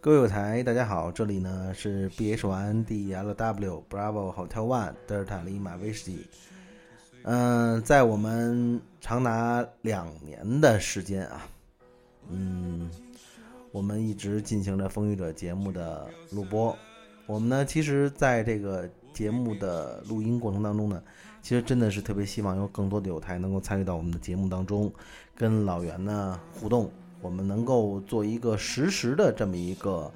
各位友台，大家好，这里呢是 B H o n D L W Bravo Hotel One 德尔塔利马威士忌。嗯，在我们长达两年的时间啊，嗯，我们一直进行着《风雨者》节目的录播。我们呢，其实在这个节目的录音过程当中呢，其实真的是特别希望有更多的友台能够参与到我们的节目当中，跟老袁呢互动。我们能够做一个实时的这么一个，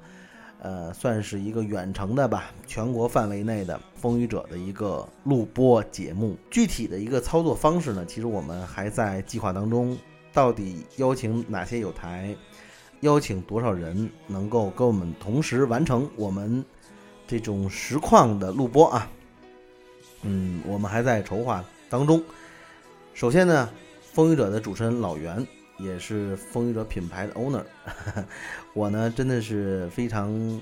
呃，算是一个远程的吧，全国范围内的风雨者的一个录播节目。具体的一个操作方式呢，其实我们还在计划当中。到底邀请哪些有台，邀请多少人能够跟我们同时完成我们这种实况的录播啊？嗯，我们还在筹划当中。首先呢，风雨者的主持人老袁。也是风雨者品牌的 owner，我呢真的是非常，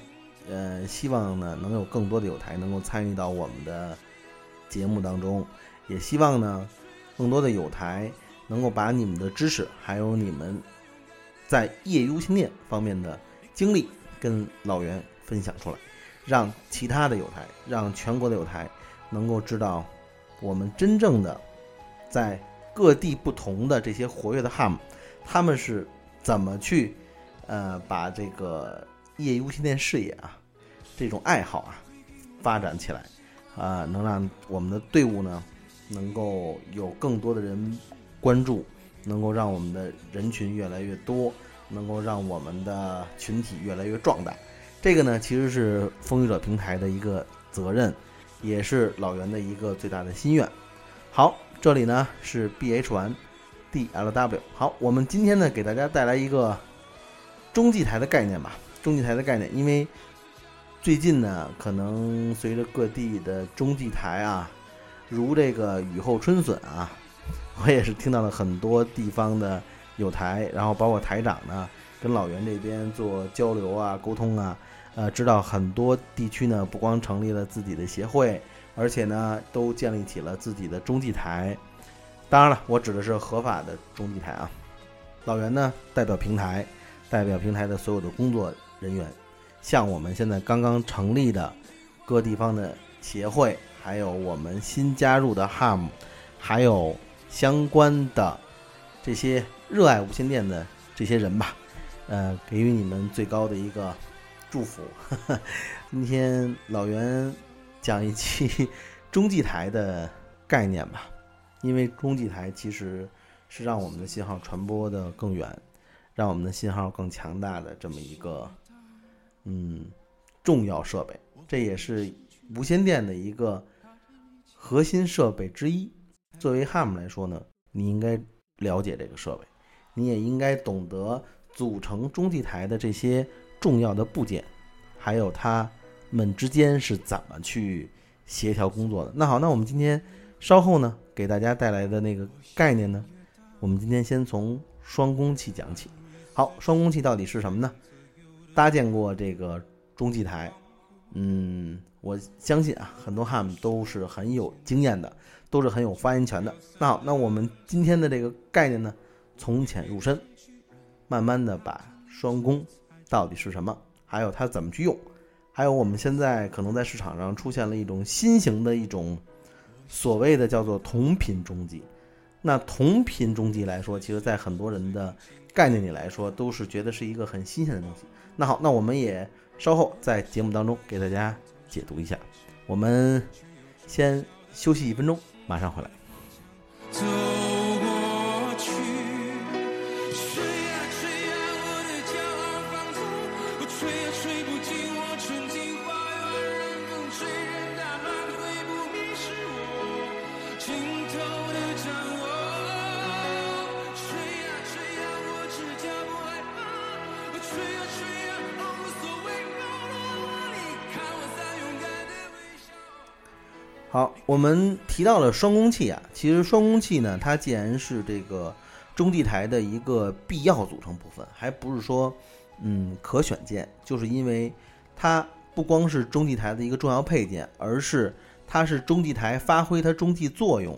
呃，希望呢能有更多的有台能够参与到我们的节目当中，也希望呢更多的有台能够把你们的知识，还有你们在业余无线电方面的经历跟老袁分享出来，让其他的有台，让全国的有台能够知道我们真正的在各地不同的这些活跃的 ham。他们是怎么去，呃，把这个业余无线电事业啊，这种爱好啊，发展起来，啊，能让我们的队伍呢，能够有更多的人关注，能够让我们的人群越来越多，能够让我们的群体越来越壮大。这个呢，其实是风雨者平台的一个责任，也是老袁的一个最大的心愿。好，这里呢是 B H 完。D L W 好，我们今天呢给大家带来一个中继台的概念吧。中继台的概念，因为最近呢，可能随着各地的中继台啊，如这个雨后春笋啊，我也是听到了很多地方的有台，然后包括台长呢，跟老袁这边做交流啊、沟通啊，呃，知道很多地区呢不光成立了自己的协会，而且呢都建立起了自己的中继台。当然了，我指的是合法的中继台啊。老袁呢，代表平台，代表平台的所有的工作人员，向我们现在刚刚成立的各地方的协会，还有我们新加入的 HAM，还有相关的这些热爱无线电的这些人吧，呃，给予你们最高的一个祝福。今天老袁讲一期中继台的概念吧。因为中继台其实是让我们的信号传播的更远，让我们的信号更强大的这么一个嗯重要设备，这也是无线电的一个核心设备之一。作为 ham 来说呢，你应该了解这个设备，你也应该懂得组成中继台的这些重要的部件，还有它们之间是怎么去协调工作的。那好，那我们今天稍后呢？给大家带来的那个概念呢，我们今天先从双工器讲起。好，双工器到底是什么呢？搭建过这个中继台，嗯，我相信啊，很多 ham 都是很有经验的，都是很有发言权的。那好，那我们今天的这个概念呢，从浅入深，慢慢的把双工到底是什么，还有它怎么去用，还有我们现在可能在市场上出现了一种新型的一种。所谓的叫做同频中继，那同频中继来说，其实在很多人的概念里来说，都是觉得是一个很新鲜的东西。那好，那我们也稍后在节目当中给大家解读一下。我们先休息一分钟，马上回来。好，我们提到了双工器啊，其实双工器呢，它既然是这个中继台的一个必要组成部分，还不是说嗯可选件，就是因为它不光是中继台的一个重要配件，而是它是中继台发挥它中继作用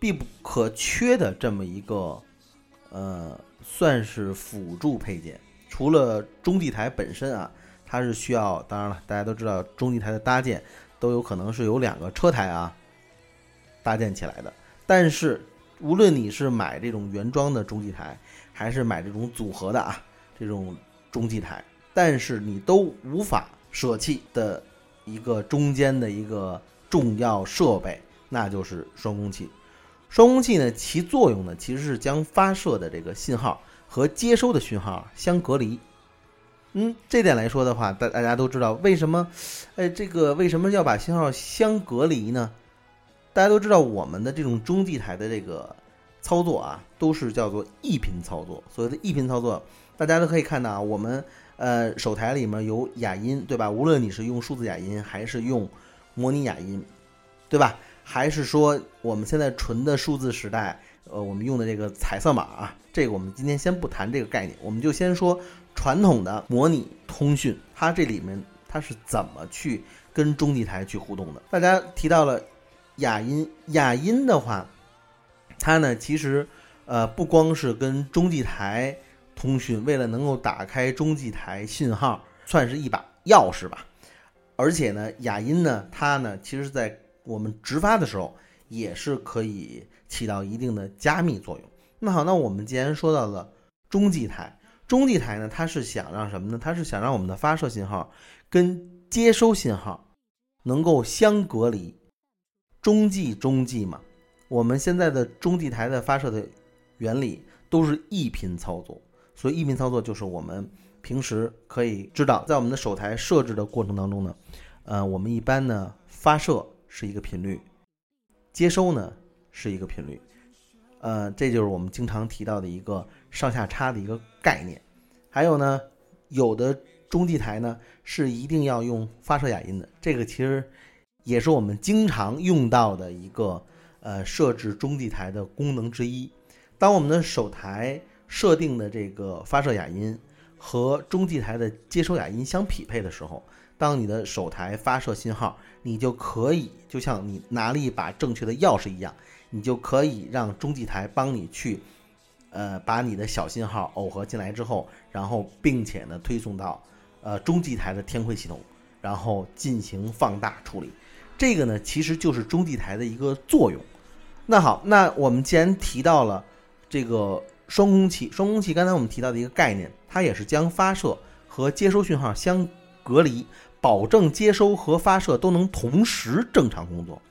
必不可缺的这么一个呃，算是辅助配件。除了中继台本身啊，它是需要，当然了，大家都知道中继台的搭建都有可能是由两个车台啊搭建起来的。但是无论你是买这种原装的中继台，还是买这种组合的啊这种中继台，但是你都无法舍弃的一个中间的一个重要设备，那就是双工器。双工器呢，其作用呢，其实是将发射的这个信号和接收的讯号相隔离。嗯，这点来说的话，大大家都知道为什么，哎，这个为什么要把信号相隔离呢？大家都知道我们的这种中继台的这个操作啊，都是叫做一频操作。所谓的一频操作，大家都可以看到啊，我们呃手台里面有哑音，对吧？无论你是用数字哑音还是用模拟哑音，对吧？还是说我们现在纯的数字时代，呃，我们用的这个彩色码啊，这个我们今天先不谈这个概念，我们就先说传统的模拟通讯，它这里面它是怎么去跟中继台去互动的？大家提到了雅音，雅音的话，它呢其实呃不光是跟中继台通讯，为了能够打开中继台信号，算是一把钥匙吧。而且呢，雅音呢，它呢其实在我们直发的时候也是可以起到一定的加密作用。那好，那我们既然说到了中继台，中继台呢，它是想让什么呢？它是想让我们的发射信号跟接收信号能够相隔离。中继中继嘛，我们现在的中继台的发射的原理都是一频操作，所以一频操作就是我们平时可以知道，在我们的手台设置的过程当中呢，呃，我们一般呢发射。是一个频率，接收呢是一个频率，呃，这就是我们经常提到的一个上下差的一个概念。还有呢，有的中继台呢是一定要用发射哑音的，这个其实也是我们经常用到的一个呃设置中继台的功能之一。当我们的手台设定的这个发射哑音和中继台的接收哑音相匹配的时候，当你的手台发射信号。你就可以，就像你拿了一把正确的钥匙一样，你就可以让中继台帮你去，呃，把你的小信号耦合进来之后，然后并且呢推送到呃中继台的天馈系统，然后进行放大处理。这个呢其实就是中继台的一个作用。那好，那我们既然提到了这个双工器，双工器刚才我们提到的一个概念，它也是将发射和接收讯号相隔离。保证接收和发射都能同时正常工作，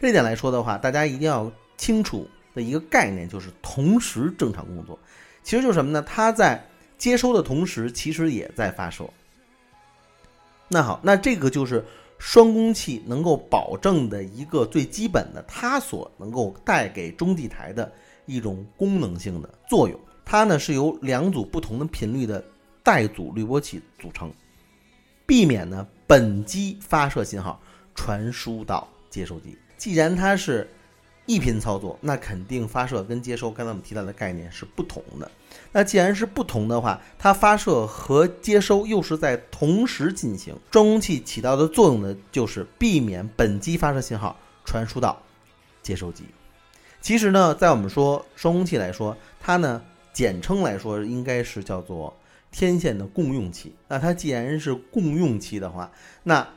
这点来说的话，大家一定要清楚的一个概念就是同时正常工作，其实就是什么呢？它在接收的同时，其实也在发射。那好，那这个就是双工器能够保证的一个最基本的，它所能够带给中继台的一种功能性的作用。它呢是由两组不同的频率的带阻滤波器组成。避免呢本机发射信号传输到接收机。既然它是一频操作，那肯定发射跟接收，刚才我们提到的概念是不同的。那既然是不同的话，它发射和接收又是在同时进行，双工器起到的作用呢，就是避免本机发射信号传输到接收机。其实呢，在我们说双工器来说，它呢简称来说应该是叫做。天线的共用器，那它既然是共用器的话，那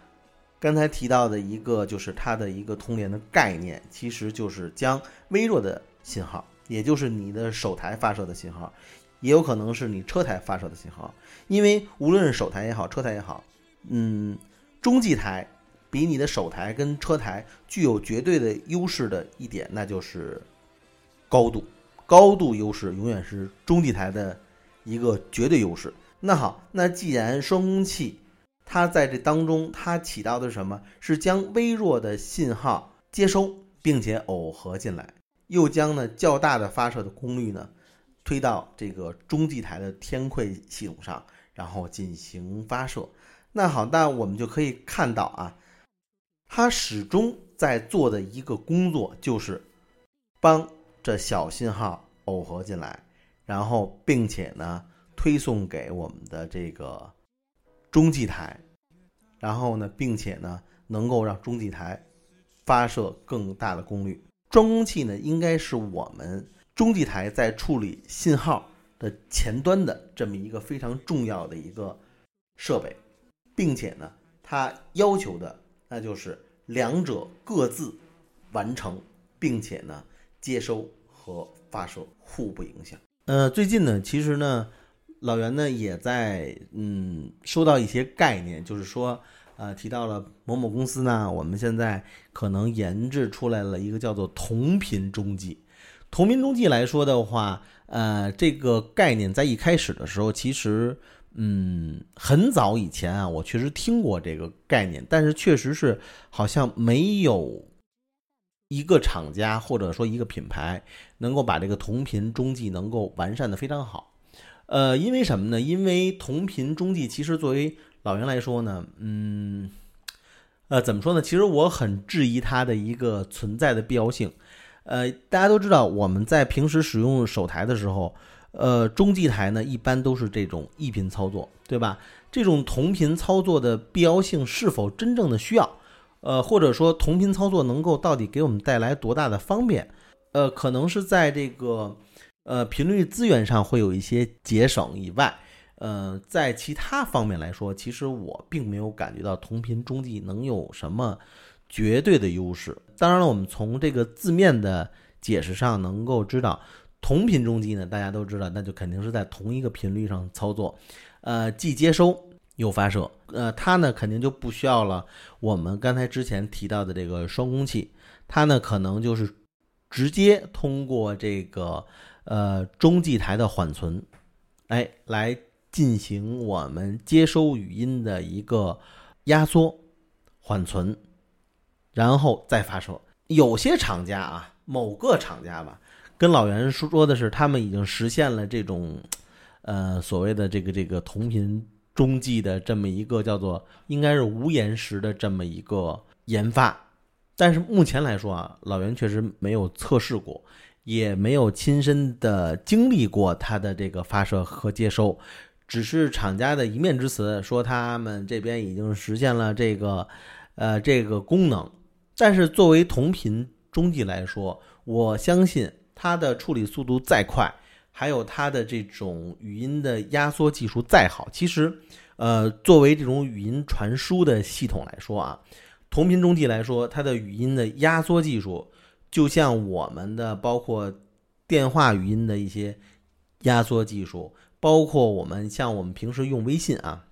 刚才提到的一个就是它的一个通联的概念，其实就是将微弱的信号，也就是你的手台发射的信号，也有可能是你车台发射的信号，因为无论是手台也好，车台也好，嗯，中继台比你的手台跟车台具有绝对的优势的一点，那就是高度，高度优势永远是中继台的。一个绝对优势。那好，那既然双工器它在这当中，它起到的是什么是将微弱的信号接收，并且耦合进来，又将呢较大的发射的功率呢推到这个中继台的天馈系统上，然后进行发射。那好，那我们就可以看到啊，它始终在做的一个工作就是帮这小信号耦合进来。然后，并且呢，推送给我们的这个中继台，然后呢，并且呢，能够让中继台发射更大的功率。双工器呢，应该是我们中继台在处理信号的前端的这么一个非常重要的一个设备，并且呢，它要求的那就是两者各自完成，并且呢，接收和发射互不影响。呃，最近呢，其实呢，老袁呢也在嗯收到一些概念，就是说。呃，提到了某某公司呢，我们现在可能研制出来了一个叫做同频中继。同频中继来说的话，呃，这个概念在一开始的时候，其实，嗯，很早以前啊，我确实听过这个概念，但是确实是好像没有一个厂家或者说一个品牌能够把这个同频中继能够完善的非常好。呃，因为什么呢？因为同频中继其实作为老袁来说呢，嗯，呃，怎么说呢？其实我很质疑它的一个存在的必要性。呃，大家都知道，我们在平时使用手台的时候，呃，中继台呢一般都是这种一频操作，对吧？这种同频操作的必要性是否真正的需要？呃，或者说同频操作能够到底给我们带来多大的方便？呃，可能是在这个呃频率资源上会有一些节省以外。呃，在其他方面来说，其实我并没有感觉到同频中继能有什么绝对的优势。当然了，我们从这个字面的解释上能够知道，同频中继呢，大家都知道，那就肯定是在同一个频率上操作，呃，既接收又发射。呃，它呢肯定就不需要了我们刚才之前提到的这个双工器，它呢可能就是直接通过这个呃中继台的缓存，哎来。进行我们接收语音的一个压缩、缓存，然后再发射。有些厂家啊，某个厂家吧，跟老袁说的是，他们已经实现了这种，呃，所谓的这个这个同频中继的这么一个叫做应该是无延时的这么一个研发。但是目前来说啊，老袁确实没有测试过，也没有亲身的经历过它的这个发射和接收。只是厂家的一面之词，说他们这边已经实现了这个，呃，这个功能。但是作为同频中继来说，我相信它的处理速度再快，还有它的这种语音的压缩技术再好，其实，呃，作为这种语音传输的系统来说啊，同频中继来说，它的语音的压缩技术，就像我们的包括电话语音的一些压缩技术。包括我们像我们平时用微信啊，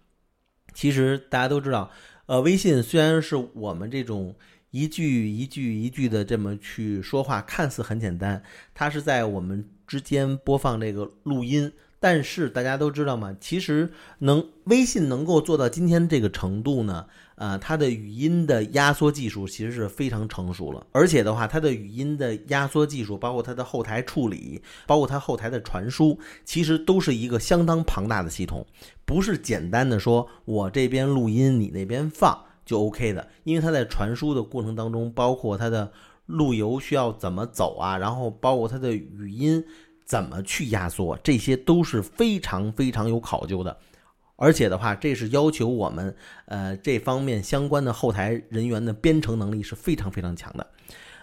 其实大家都知道，呃，微信虽然是我们这种一句一句一句的这么去说话，看似很简单，它是在我们之间播放这个录音。但是大家都知道嘛，其实能微信能够做到今天这个程度呢，呃，它的语音的压缩技术其实是非常成熟了。而且的话，它的语音的压缩技术，包括它的后台处理，包括它后台的传输，其实都是一个相当庞大的系统，不是简单的说我这边录音，你那边放就 OK 的。因为它在传输的过程当中，包括它的路由需要怎么走啊，然后包括它的语音。怎么去压缩，这些都是非常非常有考究的，而且的话，这是要求我们呃这方面相关的后台人员的编程能力是非常非常强的。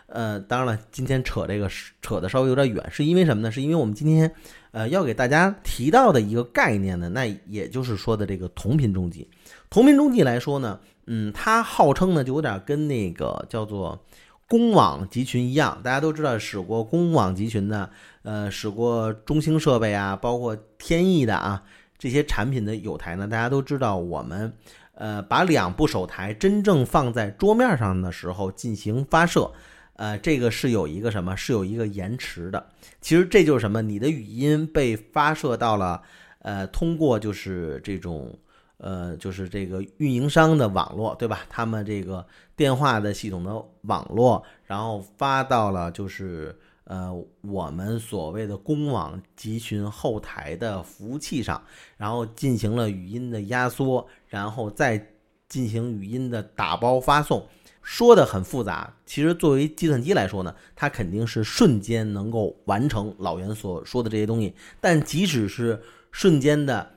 呃，当然了，今天扯这个扯的稍微有点远，是因为什么呢？是因为我们今天呃要给大家提到的一个概念呢，那也就是说的这个同频中继。同频中继来说呢，嗯，它号称呢就有点跟那个叫做。公网集群一样，大家都知道使过公网集群的，呃，使过中兴设备啊，包括天翼的啊这些产品的有台呢，大家都知道我们，呃，把两部手台真正放在桌面上的时候进行发射，呃，这个是有一个什么？是有一个延迟的。其实这就是什么？你的语音被发射到了，呃，通过就是这种。呃，就是这个运营商的网络，对吧？他们这个电话的系统的网络，然后发到了就是呃我们所谓的公网集群后台的服务器上，然后进行了语音的压缩，然后再进行语音的打包发送。说的很复杂，其实作为计算机来说呢，它肯定是瞬间能够完成老袁所说的这些东西。但即使是瞬间的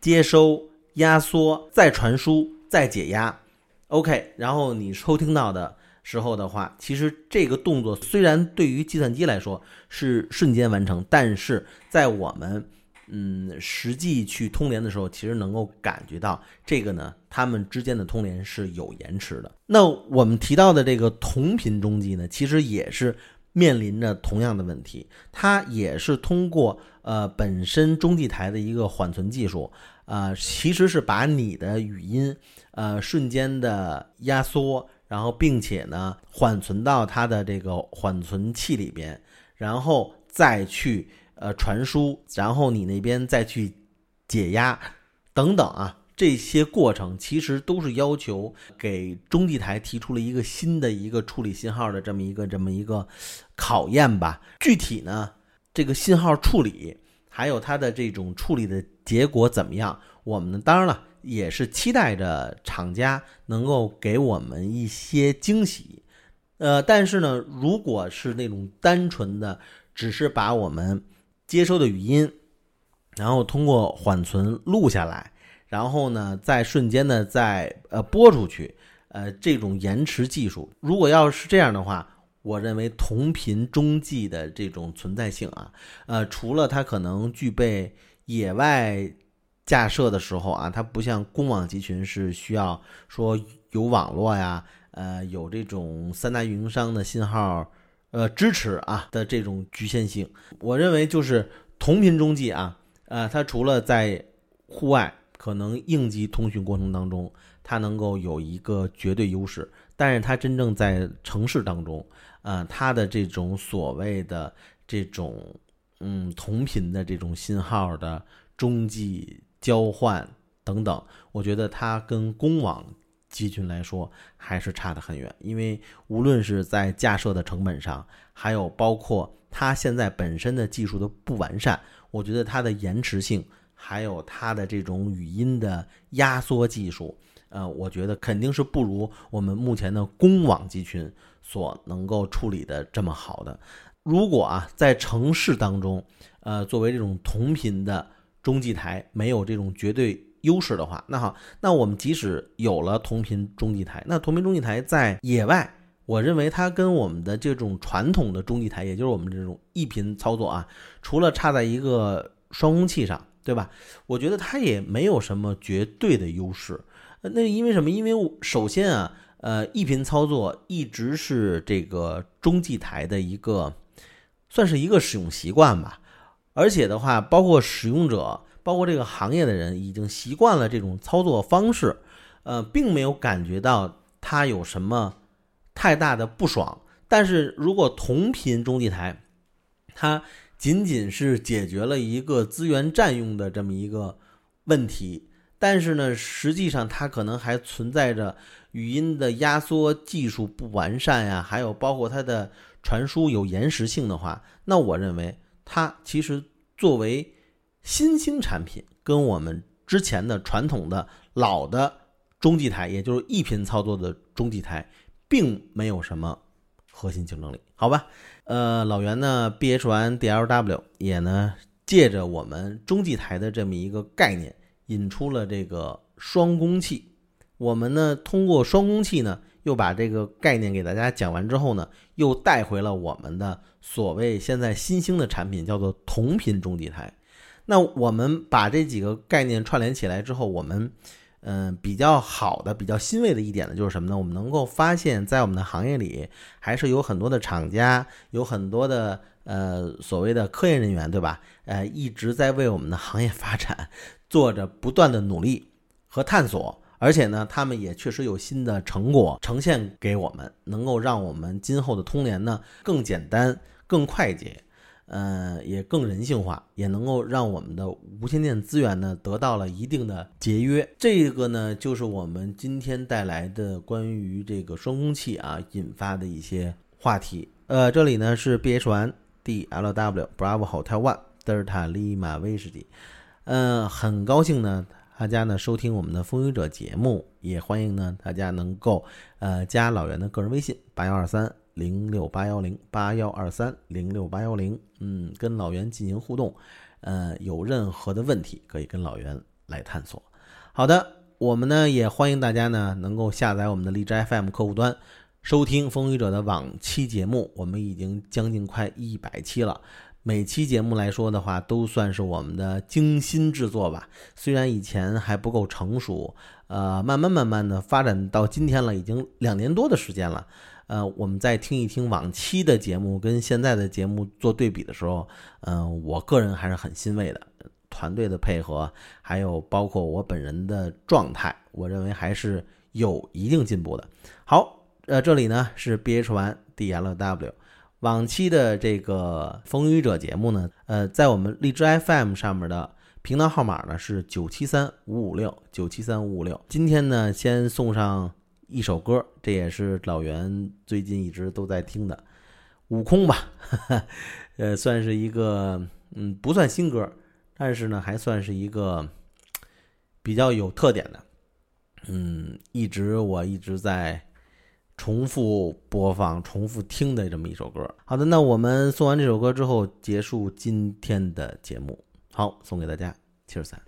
接收。压缩再传输再解压，OK，然后你收听到的时候的话，其实这个动作虽然对于计算机来说是瞬间完成，但是在我们嗯，实际去通联的时候，其实能够感觉到这个呢，它们之间的通联是有延迟的。那我们提到的这个同频中继呢，其实也是面临着同样的问题，它也是通过呃本身中继台的一个缓存技术，啊，其实是把你的语音呃瞬间的压缩，然后并且呢缓存到它的这个缓存器里边，然后再去。呃，传输，然后你那边再去解压，等等啊，这些过程其实都是要求给中继台提出了一个新的一个处理信号的这么一个这么一个考验吧。具体呢，这个信号处理还有它的这种处理的结果怎么样，我们当然了也是期待着厂家能够给我们一些惊喜。呃，但是呢，如果是那种单纯的只是把我们接收的语音，然后通过缓存录下来，然后呢，再瞬间的再呃播出去，呃，这种延迟技术，如果要是这样的话，我认为同频中继的这种存在性啊，呃，除了它可能具备野外架设的时候啊，它不像公网集群是需要说有网络呀，呃，有这种三大运营商的信号。呃，支持啊的这种局限性，我认为就是同频中继啊，呃，它除了在户外可能应急通讯过程当中，它能够有一个绝对优势，但是它真正在城市当中，呃，它的这种所谓的这种嗯同频的这种信号的中继交换等等，我觉得它跟公网。集群来说还是差得很远，因为无论是在架设的成本上，还有包括它现在本身的技术的不完善，我觉得它的延迟性，还有它的这种语音的压缩技术，呃，我觉得肯定是不如我们目前的公网集群所能够处理的这么好的。如果啊，在城市当中，呃，作为这种同频的中继台，没有这种绝对。优势的话，那好，那我们即使有了同频中继台，那同频中继台在野外，我认为它跟我们的这种传统的中继台，也就是我们这种一频操作啊，除了差在一个双工器上，对吧？我觉得它也没有什么绝对的优势。那因为什么？因为首先啊，呃，一频操作一直是这个中继台的一个，算是一个使用习惯吧。而且的话，包括使用者。包括这个行业的人已经习惯了这种操作方式，呃，并没有感觉到它有什么太大的不爽。但是如果同频中继台，它仅仅是解决了一个资源占用的这么一个问题，但是呢，实际上它可能还存在着语音的压缩技术不完善呀，还有包括它的传输有延时性的话，那我认为它其实作为。新兴产品跟我们之前的传统的老的中继台，也就是一频操作的中继台，并没有什么核心竞争力，好吧？呃，老袁呢，B H 完 D L W 也呢，借着我们中继台的这么一个概念，引出了这个双工器。我们呢，通过双工器呢，又把这个概念给大家讲完之后呢，又带回了我们的所谓现在新兴的产品，叫做同频中继台。那我们把这几个概念串联起来之后，我们，嗯，比较好的、比较欣慰的一点呢，就是什么呢？我们能够发现，在我们的行业里，还是有很多的厂家，有很多的呃所谓的科研人员，对吧？呃，一直在为我们的行业发展做着不断的努力和探索，而且呢，他们也确实有新的成果呈现给我们，能够让我们今后的通联呢更简单、更快捷。呃，也更人性化，也能够让我们的无线电资源呢得到了一定的节约。这个呢，就是我们今天带来的关于这个双工器啊引发的一些话题。呃，这里呢是 B H One D L W Bravo Hotel One 德尔塔利马威士忌。嗯，很高兴呢，大家呢收听我们的风雨者节目，也欢迎呢大家能够呃加老袁的个人微信八幺二三。零六八幺零八幺二三零六八幺零，嗯，跟老袁进行互动，呃，有任何的问题可以跟老袁来探索。好的，我们呢也欢迎大家呢能够下载我们的荔枝 FM 客户端，收听风雨者的往期节目。我们已经将近快一百期了，每期节目来说的话，都算是我们的精心制作吧。虽然以前还不够成熟，呃，慢慢慢慢的发展到今天了，已经两年多的时间了。呃，我们再听一听往期的节目跟现在的节目做对比的时候，嗯，我个人还是很欣慰的。团队的配合，还有包括我本人的状态，我认为还是有一定进步的。好，呃，这里呢是 B H 完 D L W。往期的这个风雨者节目呢，呃，在我们荔枝 FM 上面的频道号码呢是九七三五五六九七三五五六。今天呢，先送上一首歌，这也是老袁最近一直都在听的《悟空》吧，呃，算是一个嗯，不算新歌，但是呢，还算是一个比较有特点的，嗯，一直我一直在。重复播放、重复听的这么一首歌。好的，那我们送完这首歌之后，结束今天的节目。好，送给大家，七十三。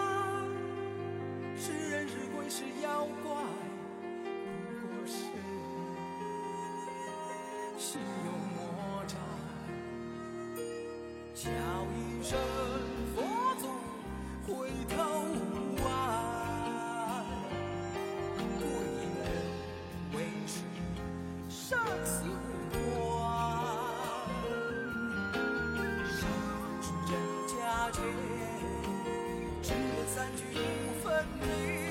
叫一声佛祖，回头望，归人为是生死关，上是真假界。三句不分明。